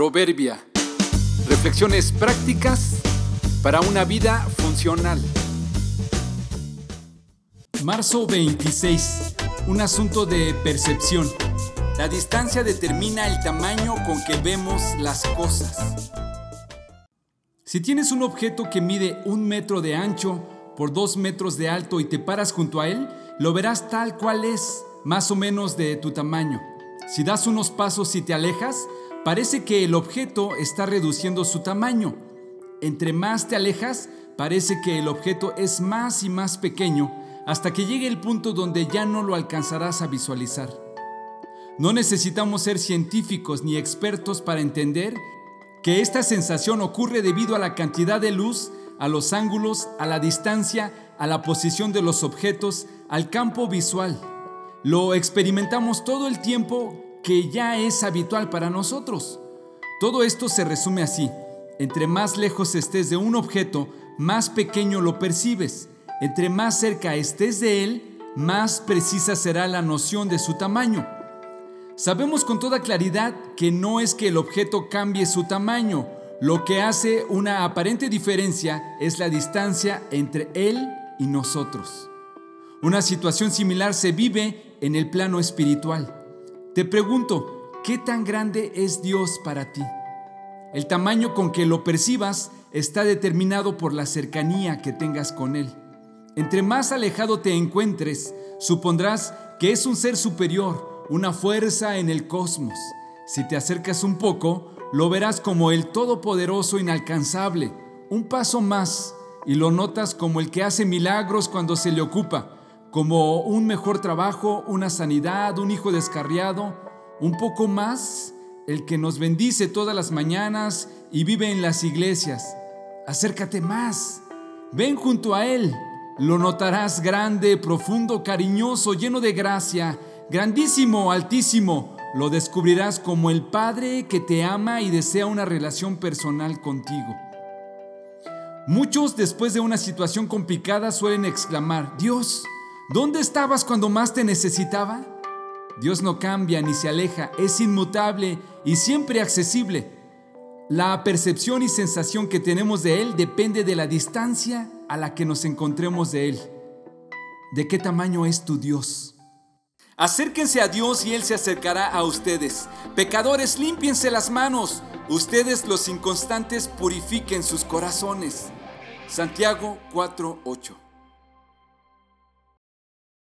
Proverbia. Reflexiones prácticas para una vida funcional. Marzo 26. Un asunto de percepción. La distancia determina el tamaño con que vemos las cosas. Si tienes un objeto que mide un metro de ancho por dos metros de alto y te paras junto a él, lo verás tal cual es, más o menos de tu tamaño. Si das unos pasos y te alejas, parece que el objeto está reduciendo su tamaño. Entre más te alejas, parece que el objeto es más y más pequeño hasta que llegue el punto donde ya no lo alcanzarás a visualizar. No necesitamos ser científicos ni expertos para entender que esta sensación ocurre debido a la cantidad de luz, a los ángulos, a la distancia, a la posición de los objetos, al campo visual. Lo experimentamos todo el tiempo que ya es habitual para nosotros. Todo esto se resume así. Entre más lejos estés de un objeto, más pequeño lo percibes. Entre más cerca estés de él, más precisa será la noción de su tamaño. Sabemos con toda claridad que no es que el objeto cambie su tamaño, lo que hace una aparente diferencia es la distancia entre él y nosotros. Una situación similar se vive en el plano espiritual. Te pregunto, ¿qué tan grande es Dios para ti? El tamaño con que lo percibas está determinado por la cercanía que tengas con Él. Entre más alejado te encuentres, supondrás que es un ser superior, una fuerza en el cosmos. Si te acercas un poco, lo verás como el todopoderoso inalcanzable, un paso más, y lo notas como el que hace milagros cuando se le ocupa como un mejor trabajo, una sanidad, un hijo descarriado, un poco más el que nos bendice todas las mañanas y vive en las iglesias. Acércate más, ven junto a Él, lo notarás grande, profundo, cariñoso, lleno de gracia, grandísimo, altísimo. Lo descubrirás como el Padre que te ama y desea una relación personal contigo. Muchos después de una situación complicada suelen exclamar, Dios, ¿Dónde estabas cuando más te necesitaba? Dios no cambia ni se aleja, es inmutable y siempre accesible. La percepción y sensación que tenemos de Él depende de la distancia a la que nos encontremos de Él. ¿De qué tamaño es tu Dios? Acérquense a Dios y Él se acercará a ustedes. Pecadores, límpiense las manos. Ustedes los inconstantes purifiquen sus corazones. Santiago 4:8